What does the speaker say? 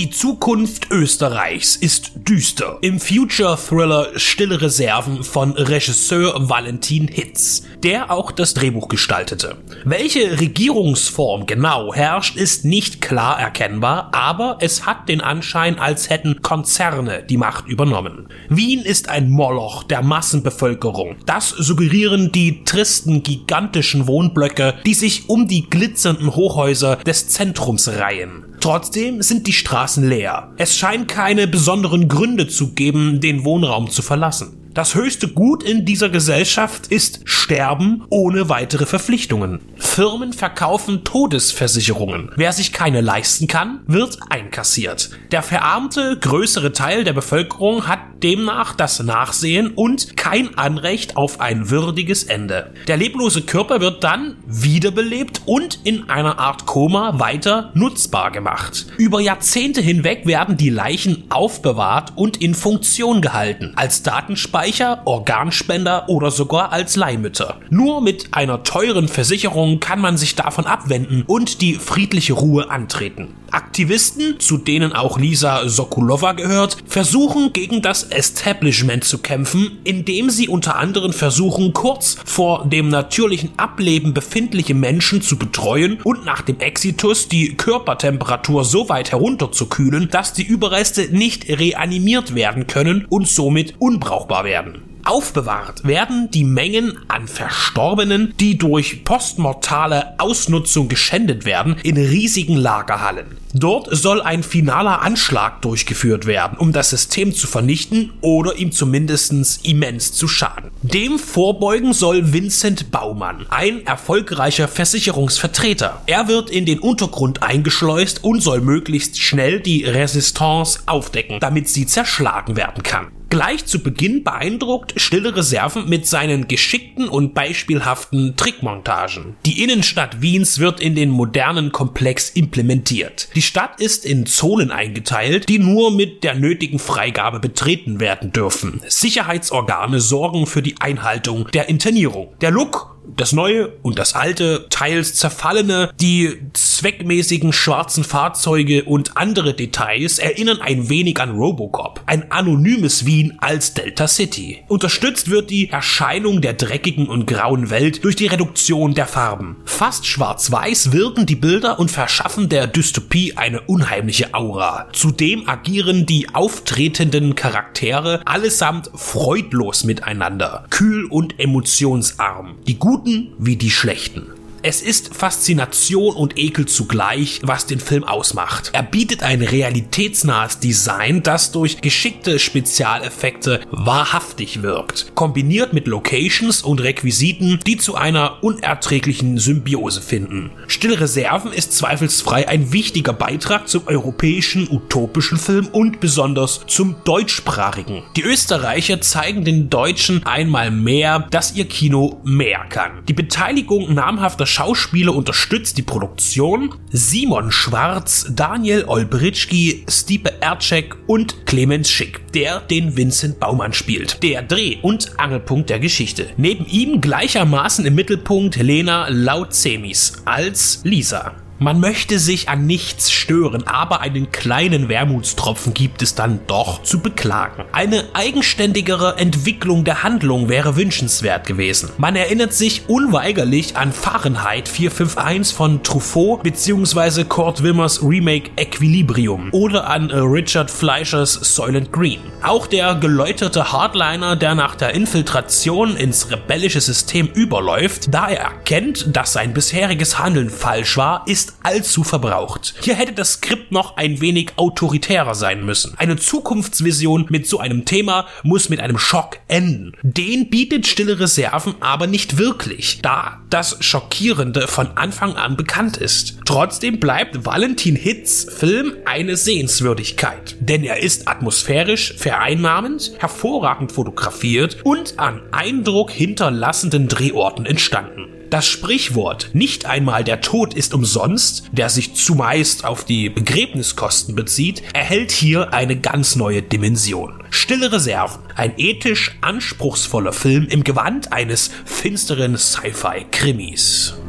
Die Zukunft Österreichs ist düster. Im Future-Thriller Stille Reserven von Regisseur Valentin Hitz, der auch das Drehbuch gestaltete. Welche Regierungsform genau herrscht, ist nicht klar erkennbar, aber es hat den Anschein, als hätten Konzerne die Macht übernommen. Wien ist ein Moloch der Massenbevölkerung. Das suggerieren die tristen, gigantischen Wohnblöcke, die sich um die glitzernden Hochhäuser des Zentrums reihen. Trotzdem sind die Straßen leer. Es scheint keine besonderen Gründe zu geben, den Wohnraum zu verlassen. Das höchste Gut in dieser Gesellschaft ist Sterben ohne weitere Verpflichtungen. Firmen verkaufen Todesversicherungen. Wer sich keine leisten kann, wird einkassiert. Der verarmte größere Teil der Bevölkerung hat demnach das Nachsehen und kein Anrecht auf ein würdiges Ende. Der leblose Körper wird dann wiederbelebt und in einer Art Koma weiter nutzbar gemacht. Über Jahrzehnte hinweg werden die Leichen aufbewahrt und in Funktion gehalten, als Datenspeicher, Organspender oder sogar als Leihmütter. Nur mit einer teuren Versicherung kann man sich davon abwenden und die friedliche Ruhe antreten. Aktivisten, zu denen auch Lisa Sokolova gehört, versuchen gegen das Establishment zu kämpfen, indem sie unter anderem versuchen, kurz vor dem natürlichen Ableben befindliche Menschen zu betreuen und nach dem Exitus die Körpertemperatur so weit herunterzukühlen, dass die Überreste nicht reanimiert werden können und somit unbrauchbar werden. Aufbewahrt werden die Mengen an Verstorbenen, die durch postmortale Ausnutzung geschändet werden, in riesigen Lagerhallen. Dort soll ein finaler Anschlag durchgeführt werden, um das System zu vernichten oder ihm zumindest immens zu schaden. Dem vorbeugen soll Vincent Baumann, ein erfolgreicher Versicherungsvertreter. Er wird in den Untergrund eingeschleust und soll möglichst schnell die Resistance aufdecken, damit sie zerschlagen werden kann. Gleich zu Beginn beeindruckt Stille Reserven mit seinen geschickten und beispielhaften Trickmontagen. Die Innenstadt Wiens wird in den modernen Komplex implementiert. Die Stadt ist in Zonen eingeteilt, die nur mit der nötigen Freigabe betreten werden dürfen. Sicherheitsorgane sorgen für die Einhaltung der Internierung. Der Look das neue und das alte, teils zerfallene, die zweckmäßigen schwarzen Fahrzeuge und andere Details erinnern ein wenig an Robocop, ein anonymes Wien als Delta City. Unterstützt wird die Erscheinung der dreckigen und grauen Welt durch die Reduktion der Farben. Fast schwarz-weiß wirken die Bilder und verschaffen der Dystopie eine unheimliche Aura. Zudem agieren die auftretenden Charaktere allesamt freudlos miteinander, kühl und emotionsarm. Die wie die Schlechten. Es ist Faszination und Ekel zugleich, was den Film ausmacht. Er bietet ein realitätsnahes Design, das durch geschickte Spezialeffekte wahrhaftig wirkt, kombiniert mit Locations und Requisiten, die zu einer unerträglichen Symbiose finden. Stille Reserven ist zweifelsfrei ein wichtiger Beitrag zum europäischen utopischen Film und besonders zum deutschsprachigen. Die Österreicher zeigen den Deutschen einmal mehr, dass ihr Kino mehr kann. Die Beteiligung namhafter Schauspieler unterstützt die Produktion. Simon Schwarz, Daniel Olbritschki, Stipe Ercek und Clemens Schick, der den Vincent Baumann spielt. Der Dreh- und Angelpunkt der Geschichte. Neben ihm gleichermaßen im Mittelpunkt Lena Lautzemis als Lisa. Man möchte sich an nichts stören, aber einen kleinen Wermutstropfen gibt es dann doch zu beklagen. Eine eigenständigere Entwicklung der Handlung wäre wünschenswert gewesen. Man erinnert sich unweigerlich an Fahrenheit 451 von Truffaut bzw. Kurt Wimmers Remake Equilibrium oder an äh, Richard Fleischers Soylent Green. Auch der geläuterte Hardliner, der nach der Infiltration ins rebellische System überläuft, da er erkennt, dass sein bisheriges Handeln falsch war, allzu verbraucht. Hier hätte das Skript noch ein wenig autoritärer sein müssen. Eine Zukunftsvision mit so einem Thema muss mit einem Schock enden. Den bietet Stille Reserven aber nicht wirklich, da das Schockierende von Anfang an bekannt ist. Trotzdem bleibt Valentin Hitz Film eine Sehenswürdigkeit, denn er ist atmosphärisch vereinnahmend, hervorragend fotografiert und an Eindruck hinterlassenden Drehorten entstanden. Das Sprichwort nicht einmal der Tod ist umsonst, der sich zumeist auf die Begräbniskosten bezieht, erhält hier eine ganz neue Dimension. Stille Reserven, ein ethisch anspruchsvoller Film im Gewand eines finsteren Sci-Fi-Krimis.